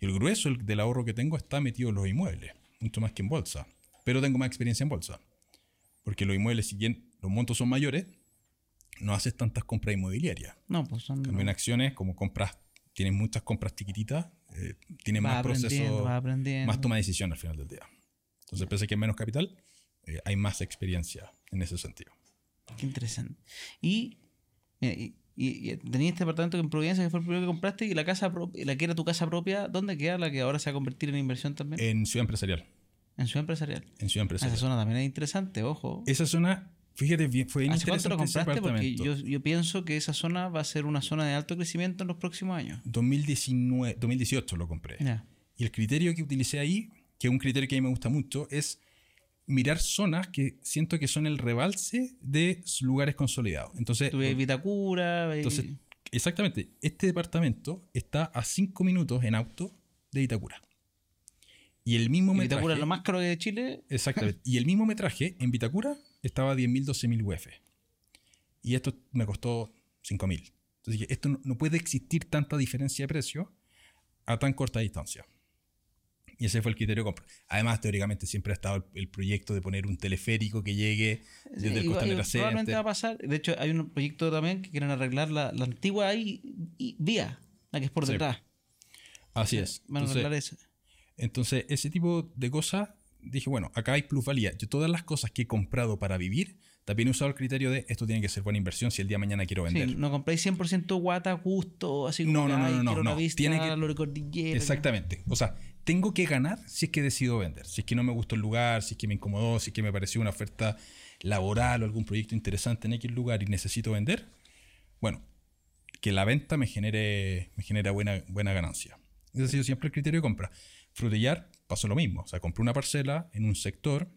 Y el grueso del ahorro que tengo está metido en los inmuebles, mucho más que en bolsa. Pero tengo más experiencia en bolsa. Porque los inmuebles, si bien los montos son mayores, no haces tantas compras inmobiliarias. No, pues son. También acciones, como compras, tienes muchas compras chiquititas, eh, tiene más proceso, más toma de decisión al final del día. Entonces, pese a que hay menos capital, eh, hay más experiencia en ese sentido. Qué interesante. Y, y, tenías este apartamento en Providencia que fue el primero que compraste y la casa la que era tu casa propia, ¿dónde queda la que ahora se va a convertir en inversión también? En Ciudad Empresarial. En Ciudad Empresarial. En Ciudad Empresarial. Esa zona también es interesante, ojo. Esa zona Fíjate, bien, fue ¿Hace cuánto lo compraste? Porque yo, yo, pienso que esa zona va a ser una zona de alto crecimiento en los próximos años. 2019, 2018 lo compré. Y el criterio que utilicé ahí, que es un criterio que a mí me gusta mucho, es mirar zonas que siento que son el rebalse de lugares consolidados. Entonces, Tuve Vitacura. Entonces, exactamente. Este departamento está a 5 minutos en auto de Vitacura. Y el mismo metraje. Vitacura es lo más caro de Chile. Exactamente. y el mismo metraje en Vitacura estaba a 10.000, 12.000 UF. Y esto me costó 5.000. Entonces esto no, puede existir tanta diferencia de precio a tan corta distancia. Y ese fue el criterio de compra. Además, teóricamente siempre ha estado el, proyecto de poner un teleférico que llegue desde el Costanera. Probablemente va a pasar. De hecho, hay un proyecto también que quieren arreglar la, antigua ahí, vía, la que es por detrás. Así es. Van a arreglar eso. Entonces, ese tipo de cosas dije, bueno, acá hay plusvalía. Yo todas las cosas que he comprado para vivir, también he usado el criterio de esto tiene que ser buena inversión si el día de mañana quiero vender. Sí, no compréis 100% guata, gusto, así como no, no, no, no, no, tiene que Exactamente. O sea, tengo que ganar si es que decido vender. Si es que no me gustó el lugar, si es que me incomodó, si es que me pareció una oferta laboral o algún proyecto interesante en aquel lugar y necesito vender. Bueno, que la venta me genere, me genera buena, buena ganancia. Ese ha sido siempre el criterio de compra. Frutillar pasó lo mismo. O sea, compré una parcela en un sector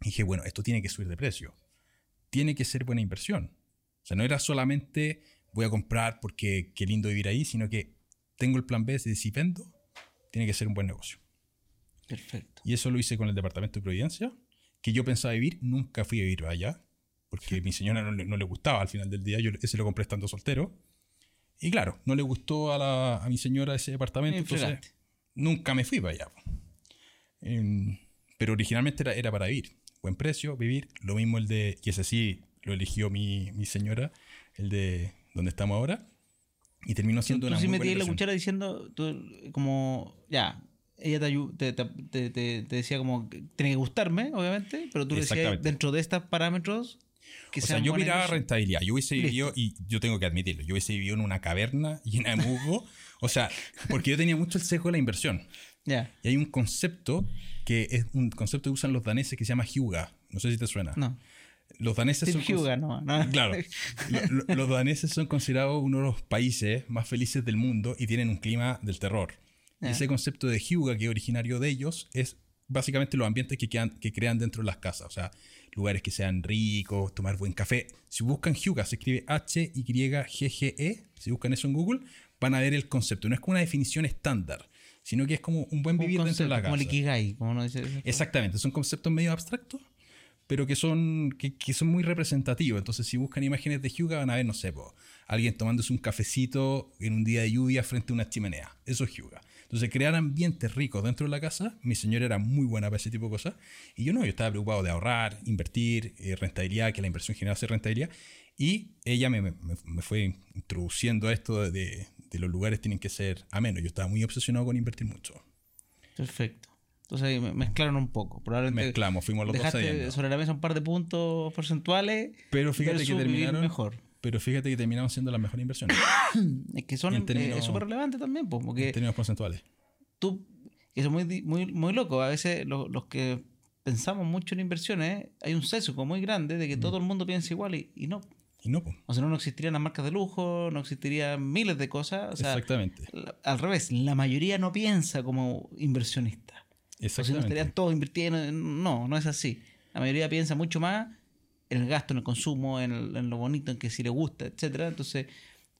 y dije, bueno, esto tiene que subir de precio. Tiene que ser buena inversión. O sea, no era solamente voy a comprar porque qué lindo vivir ahí, sino que tengo el plan B de si vendo, tiene que ser un buen negocio. Perfecto. Y eso lo hice con el departamento de Providencia, que yo pensaba vivir, nunca fui a vivir allá, porque a mi señora no le, gustaba al final del día, yo ese lo compré estando soltero. Y claro, no le gustó a, mi señora ese departamento, entonces nunca me fui para allá. Em, pero originalmente era, era, para vivir. Buen precio, vivir. Lo mismo el de, y ese sí lo eligió mi, mi señora, el de donde estamos ahora. Y terminó siendo tú, una sí muy la cuchara diciendo, como, ya, ella te, te, te, decía como, tiene que gustarme, obviamente, pero tú decías, dentro de estos parámetros, que o sea, yo miraba rentabilidad. Yo hubiese vivido, y yo tengo que admitirlo, yo hubiese vivido en una caverna llena de musgo. o sea, porque yo tenía mucho el sesgo de la inversión. Y hay un concepto que es un concepto que usan los daneses que se llama Hyuga. No sé si te suena. No. Los daneses son. Hyuga, no, Claro. los daneses son considerados uno de los países más felices del mundo y tienen un clima del terror. Ese concepto de Hyuga, que es originario de ellos, es básicamente los ambientes que, que crean dentro de las casas. O sea, lugares que sean ricos, tomar buen café. Si buscan Hyuga, se escribe H-Y-G-G-E, si buscan eso en Google, van a ver el concepto. No es como una definición estándar, sino que es como un buen vivir dentro de la casa. Como el Ikigai, como no dice. Exactamente, son conceptos medio abstractos, pero que son, que, son muy representativos. Entonces, si buscan imágenes de Hyuga, van a ver, no sé, alguien tomándose un cafecito en un día de lluvia frente a una chimenea. Eso es Hyuga. Entonces, crear ambientes ricos dentro de la casa, mi señora era muy buena para ese tipo de cosas. Y yo no, yo estaba preocupado de ahorrar, invertir, eh, rentabilidad, que la inversión generase rentabilidad. Y ella me, fue introduciendo a esto de, los lugares tienen que ser amenos. Yo estaba muy obsesionado con invertir mucho. Perfecto. Entonces mezclaron un poco. Probablemente Mezclamos, fuimos los dos sobre la mesa un par de puntos porcentuales. Pero fíjate que terminaron mejor. Pero fíjate que terminamos siendo las mejores inversiones. es que son eh, súper relevantes también, pues, porque en términos porcentuales. Tú, eso es muy, muy, muy loco. A veces los, que pensamos mucho en inversiones, hay un sesgo muy grande de que mm. todo el mundo piensa igual y, y no. Y no, O sea, no, existirían las marcas de lujo, no existirían miles de cosas. Exactamente. al revés, la mayoría no piensa como inversionista. Exactamente. O si no estarían todos invirtiendo. No, no es así. La mayoría piensa mucho más en el gasto, en el consumo, en, lo bonito, en que si le gusta, etcétera. Entonces,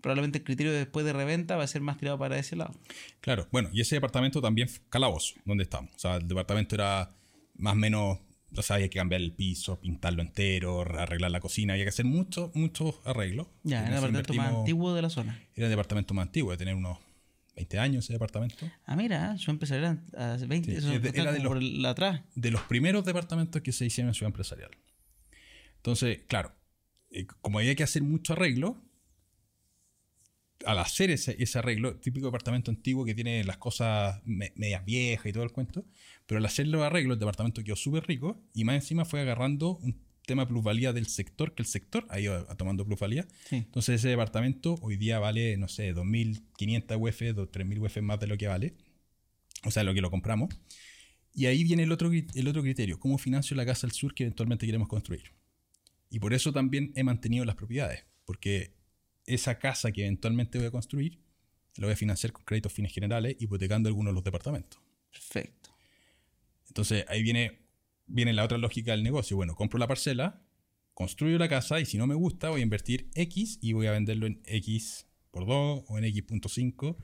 probablemente el criterio de después de reventa va a ser más tirado para ese lado. Claro, bueno, y ese departamento también calabozo, donde estamos. O sea, el departamento era más o menos, o sea, había que cambiar el piso, pintarlo entero, arreglar la cocina, había que hacer muchos, muchos arreglos. Ya, era el departamento más antiguo de la zona. Era el departamento más antiguo, de tener unos 20 años ese departamento. Ah, mira, yo empecé a 20, eso era de los, atrás. de los primeros departamentos que se hicieron en Ciudad Empresarial. Entonces, claro, eh, como había que hacer mucho arreglo, al hacer ese, arreglo, típico departamento antiguo que tiene las cosas medias viejas y todo el cuento, pero al hacer los arreglos, el departamento quedó súper rico y más encima fue agarrando un tema de plusvalía del sector, que el sector ha ido tomando plusvalía. Entonces ese departamento hoy día vale, no sé, 2.500 UF, 3.000 UF más de lo que vale, o sea, lo que lo compramos. Y ahí viene el otro, el otro criterio, cómo financio la casa al sur que eventualmente queremos construir. Y por eso también he mantenido las propiedades, porque esa casa que eventualmente voy a construir, la voy a financiar con créditos fines generales, hipotecando algunos de los departamentos. Perfecto. Entonces ahí viene, viene la otra lógica del negocio. Bueno, compro la parcela, construyo la casa y si no me gusta voy a invertir X y voy a venderlo en X por 2 o en X.5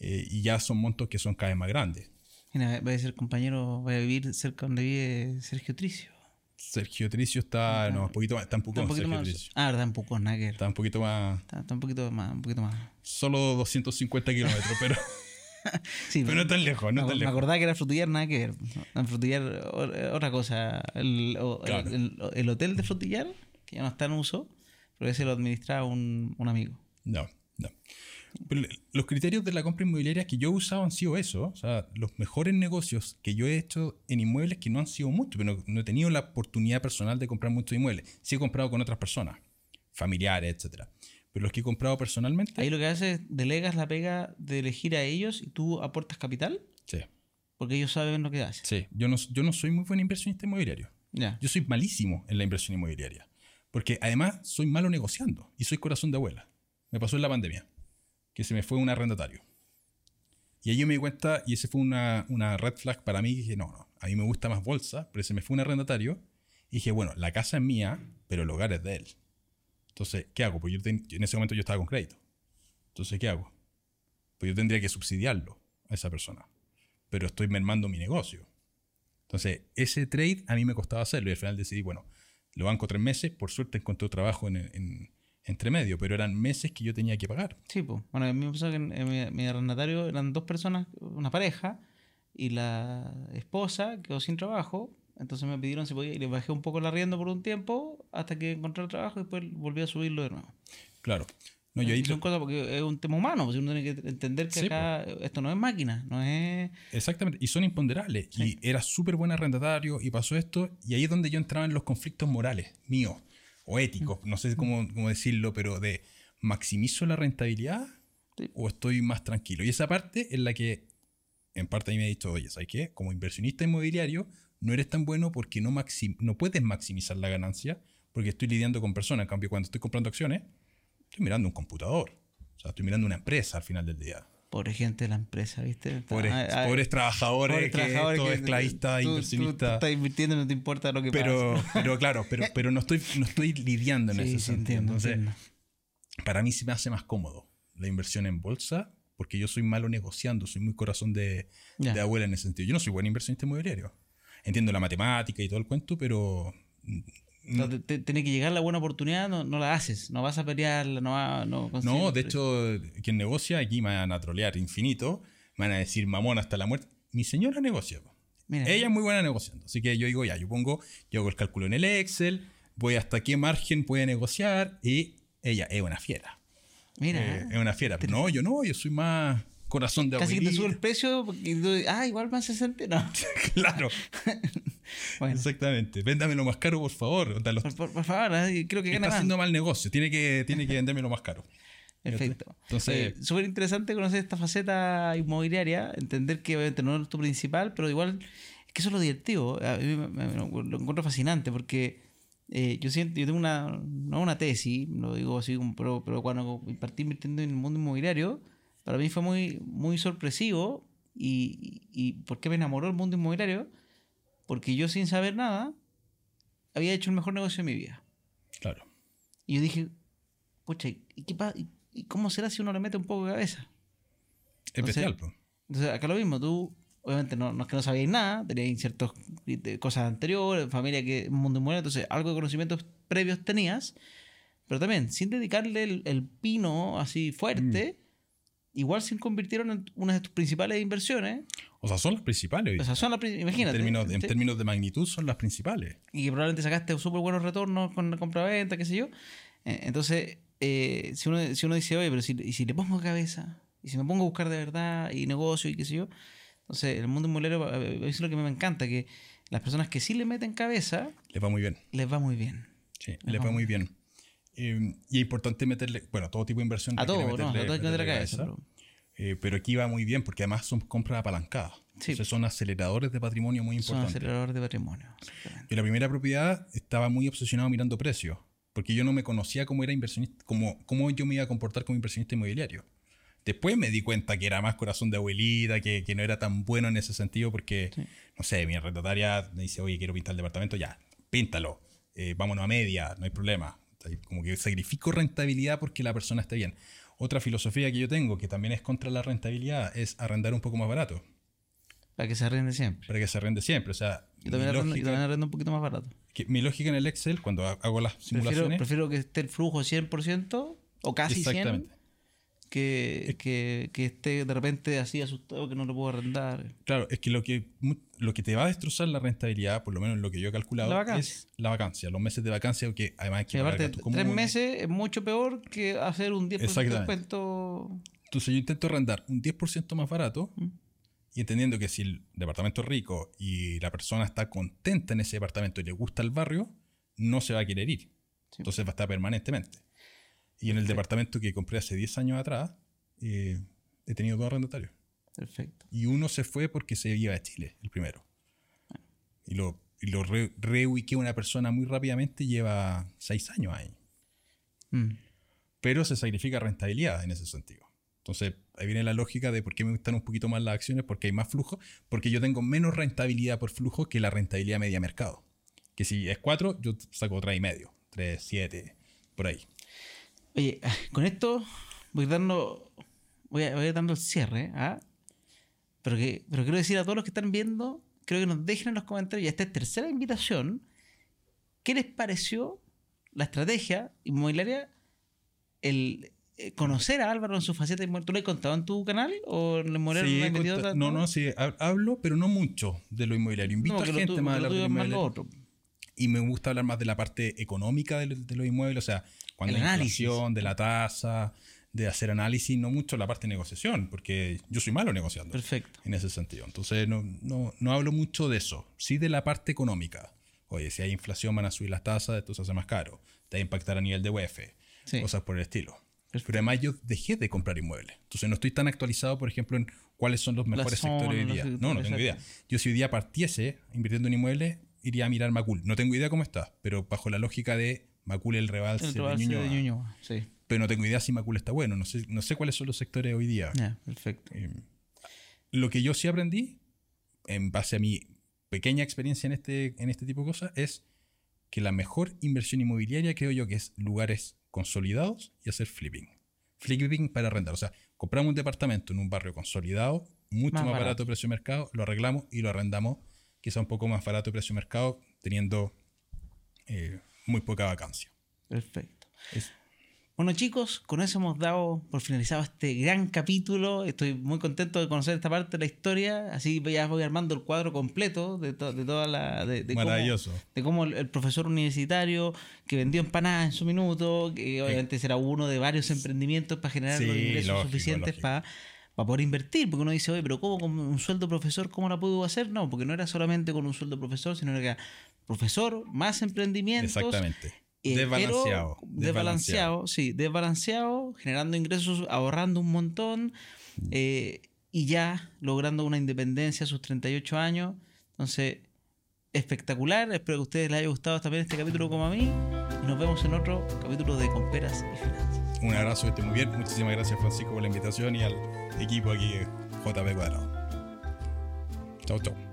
eh, y ya son montos que son cada vez más grandes. Mira, voy a ser compañero, voy a vivir cerca donde vive Sergio Tricio. Sergio Tricio está, no, un poquito más, está un poco más. Ah, verdad, un poco Nagger. Está un poquito más. Está, un poquito más, un poquito más. Solo 250 kilómetros, pero. sí, pero no tan lejos, no me, tan lejos. Me acordaba que era Frutillar, nada que ver. En Frutillar, otra cosa. El, el, hotel de Frutillar, que ya no está en uso, pero ese lo administraba un, un amigo. No, no los criterios de la compra inmobiliaria que yo he usado han sido eso. O sea, los mejores negocios que yo he hecho en inmuebles, que no han sido muchos, pero no, he tenido la oportunidad personal de comprar muchos inmuebles. Sí he comprado con otras personas, familiares, etcétera. Pero los que he comprado personalmente. Ahí lo que haces es delegas la pega de elegir a ellos y tú aportas capital. Sí. Porque ellos saben lo que hacen. Sí. Yo no, yo no soy muy buen inversionista inmobiliario. Ya. Yo soy malísimo en la inversión inmobiliaria. Porque además soy malo negociando y soy corazón de abuela. Me pasó en la pandemia que se me fue un arrendatario. Y ahí yo me di cuenta, y ese fue una, una red flag para mí, dije, no, no, a mí me gusta más bolsa, pero se me fue un arrendatario. Y dije, bueno, la casa es mía, pero el hogar es de él. Entonces, ¿qué hago? Pues yo, en ese momento yo estaba con crédito. Entonces, ¿qué hago? Pues yo tendría que subsidiarlo a esa persona. Pero estoy mermando mi negocio. Entonces, ese trade a mí me costaba hacerlo y al final decidí, bueno, lo banco tres meses, por suerte encontré trabajo en, entre medio, pero eran meses que yo tenía que pagar. Sí, pues. Bueno, a mí me pasó que mi, arrendatario eran dos personas, una pareja, y la esposa quedó sin trabajo. Entonces me pidieron si podía y le bajé un poco la arriendo por un tiempo hasta que encontré el trabajo y después volví a subirlo de nuevo. Claro. No, yo ahí son cosas porque es un tema humano, pues uno tiene que entender que acá esto no es máquina, no es... Exactamente, y son imponderables. Y era súper buen arrendatario y pasó esto, y ahí es donde yo entraba en los conflictos morales míos o éticos, no sé cómo, cómo decirlo, pero de maximizo la rentabilidad o estoy más tranquilo. Y esa parte es la que en parte a mí me ha dicho, oye, ¿sabes qué? Como inversionista inmobiliario no eres tan bueno porque no, no puedes maximizar la ganancia porque estoy lidiando con personas. En cambio, cuando estoy comprando acciones, estoy mirando un computador. O sea, estoy mirando una empresa al final del día. Pobre gente de la empresa, ¿viste? Pobres, pobres trabajadores, pobres trabajadores que, esclavistas, inversionistas. estás invirtiendo no te importa lo que pero, pasa. Pero claro, pero, pero no, estoy, no estoy lidiando en ese sentido. Entonces, para mí se me hace más cómodo la inversión en bolsa porque yo soy malo negociando, soy muy corazón de, de abuela en ese sentido. Yo no soy buen inversionista inmobiliario. Entiendo la matemática y todo el cuento, pero tiene que llegar la buena oportunidad, no, no, la haces, no vas a pelearla, no va, no, no de hecho, quien negocia aquí me van a trolear infinito, me van a decir mamón hasta la muerte. Mi señora negocia. Ella es muy buena negociando, así que yo digo ya, yo pongo, yo hago el cálculo en el Excel, voy hasta qué margen puede negociar y ella es una fiera. Mira. Eh, es una fiera. No, yo no, yo soy más corazón de Casi que te sube el precio y ah, igual más 60. No. claro. Exactamente. Véndamelo más caro, por favor. por, favor, ¿eh? creo que Está haciendo mal negocio. Tiene que, tiene que vendérmelo más caro. Perfecto. Entonces, eh, súper interesante conocer esta faceta inmobiliaria, entender que obviamente no es tu principal, pero igual es que eso es lo divertido. A mí me, lo encuentro fascinante porque eh, yo siento, yo tengo una, no una tesis, lo digo así, pero, pero cuando partí invirtiendo en el mundo inmobiliario, para mí fue muy, muy sorpresivo y, y, ¿por qué me enamoró el mundo inmobiliario? Porque yo sin saber nada había hecho el mejor negocio de mi vida. Claro. Y yo dije, pucha, ¿y, qué ¿y cómo será si uno le mete un poco de cabeza? Especial, pues. Entonces, acá lo mismo, tú, obviamente no, no es que no sabías nada, tenías ciertas cosas anteriores, familia que mundo inmobiliario, entonces algo de conocimientos previos tenías, pero también sin dedicarle el, pino así fuerte. Mm igual se convirtieron en una de tus principales inversiones. O sea, son las principales. O sea, son las imagínate. En términos, de magnitud son las principales. Y que probablemente sacaste súper buenos retornos con la compra-venta, qué sé yo. Eh, entonces, eh, si, uno, si uno dice, oye, pero si, y si le pongo cabeza, y si me pongo a buscar de verdad, y negocio, y qué sé yo. Entonces, el mundo inmobiliario eh, es lo que me encanta, que las personas que sí le meten cabeza... Les va muy bien. Les va muy bien. Sí, les, va, muy bien. Em, y es importante meterle, bueno, todo tipo de inversión. A todo, no, a todo hay que meterle cabeza. Pero... Eh, pero aquí va muy bien porque además son compras apalancadas. Entonces son aceleradores de patrimonio muy importantes. Son aceleradores de patrimonio. Y la primera propiedad estaba muy obsesionado mirando precios, porque yo no me conocía cómo era inversionista, cómo, cómo yo me iba a comportar como inversionista inmobiliario. Después me di cuenta que era más corazón de abuelita, que, que no era tan bueno en ese sentido, porque, no sé, mi arrendataria me dice, oye, quiero pintar el departamento, ya, píntalo, eh, vámonos a media, no hay problema. Como que sacrifico rentabilidad porque la persona esté bien. Otra filosofía que yo tengo, que también es contra la rentabilidad, es arrendar un poco más barato. Para que se arrende siempre. Para que se arrende siempre. O sea, yo también, arrendo, un poquito más barato. mi lógica en el Excel, cuando hago las simulaciones. Prefiero, que esté el flujo 100% o casi Exactamente que, que, que, esté de repente así asustado que no lo puedo arrendar. Claro, es que lo que, lo que te va a destrozar la rentabilidad, por lo menos lo que yo he calculado, es la vacancia, los meses de vacancia, que además hay que aparte, tres meses es mucho peor que hacer un 10% de descuento. Entonces yo intento arrendar un 10% más barato mm. y entendiendo que si el departamento es rico y la persona está contenta en ese departamento y le gusta el barrio, no se va a querer ir. Entonces va a estar permanentemente. Y en el departamento que compré hace 10 años atrás, eh, he tenido dos arrendatarios. Perfecto. Y uno se fue porque se iba a Chile, el primero. Y lo, y lo reubiqué una persona muy rápidamente, lleva 6 años ahí. Mm. Pero se sacrifica rentabilidad en ese sentido. Entonces, ahí viene la lógica de por qué me gustan un poquito más las acciones, porque hay más flujo, porque yo tengo menos rentabilidad por flujo que la rentabilidad media mercado. Que si es 4, yo saco 3,5, 3, 7, por ahí. Oye, con esto voy dando, voy, a, voy dando el cierre, ¿ah? Pero, que, pero quiero decir a todos los que están viendo, creo que nos dejen en los comentarios, y esta es tercera invitación, ¿qué les pareció la estrategia inmobiliaria, el eh, conocer a Álvaro en su faceta inmobiliaria? ¿Tú le has contado en tu canal o le sí, No, no, sí, hablo, pero no mucho de lo inmobiliario. Invito a gente más a hablar de lo inmobiliario. Y me gusta hablar más de la parte económica de, de los inmuebles, o sea, cuando la inflación, de la tasa, de hacer análisis, no mucho la parte de negociación, porque yo soy malo negociando. Perfecto. En ese sentido. Entonces, no, no, no hablo mucho de eso. Sí de la parte económica. Oye, si hay inflación van a subir las tasas, esto se hace más caro. Te va a impactar a nivel de UEF. Cosas por el estilo. Pero además yo dejé de comprar inmuebles. Entonces no estoy tan actualizado, por ejemplo, en cuáles son los mejores sectores hoy día. No, no tengo idea. Yo si hoy día partiese invirtiendo en inmuebles, iría a mirar Macul. No tengo idea cómo está, pero bajo la lógica de Macul el rebalse, de Ñuñoa. Sí. pero no tengo idea si Macul está bueno. No sé, no sé cuáles son los sectores hoy día. perfecto. Eh, lo que yo sí aprendí, en base a mi pequeña experiencia en este, en este tipo de cosas, es que la mejor inversión inmobiliaria creo yo que es lugares consolidados y hacer flipping. Flipping para arrendar. O sea, compramos un departamento en un barrio consolidado, mucho más, barato. precio de mercado, lo arreglamos y lo arrendamos quizá un poco más barato precio de mercado, teniendo eh, muy poca vacancia. Perfecto. Bueno chicos, con eso hemos dado por finalizado este gran capítulo. Estoy muy contento de conocer esta parte de la historia. Así ya voy armando el cuadro completo de, de toda la... De, Maravilloso. Cómo, de cómo el, profesor universitario que vendió empanadas en su minuto, que obviamente será uno de varios emprendimientos para generar los ingresos suficientes para para poder invertir, porque uno dice, oye, pero ¿cómo con un sueldo profesor, cómo la puedo hacer? No, porque no era solamente con un sueldo profesor, sino que era profesor más emprendimientos. Exactamente. Eh, desbalanceado. Desbalanceado, sí, desbalanceado, generando ingresos, ahorrando un montón eh, y ya logrando una independencia a sus 38 años. Entonces, espectacular. Espero que a ustedes les haya gustado también este capítulo como a mí. Y nos vemos en otro capítulo de Comperas y Finanzas. Un abrazo, esté muy bien. Muchísimas gracias, Francisco, por la invitación y al equipo aquí, JP Cuadrado. Chau, chau.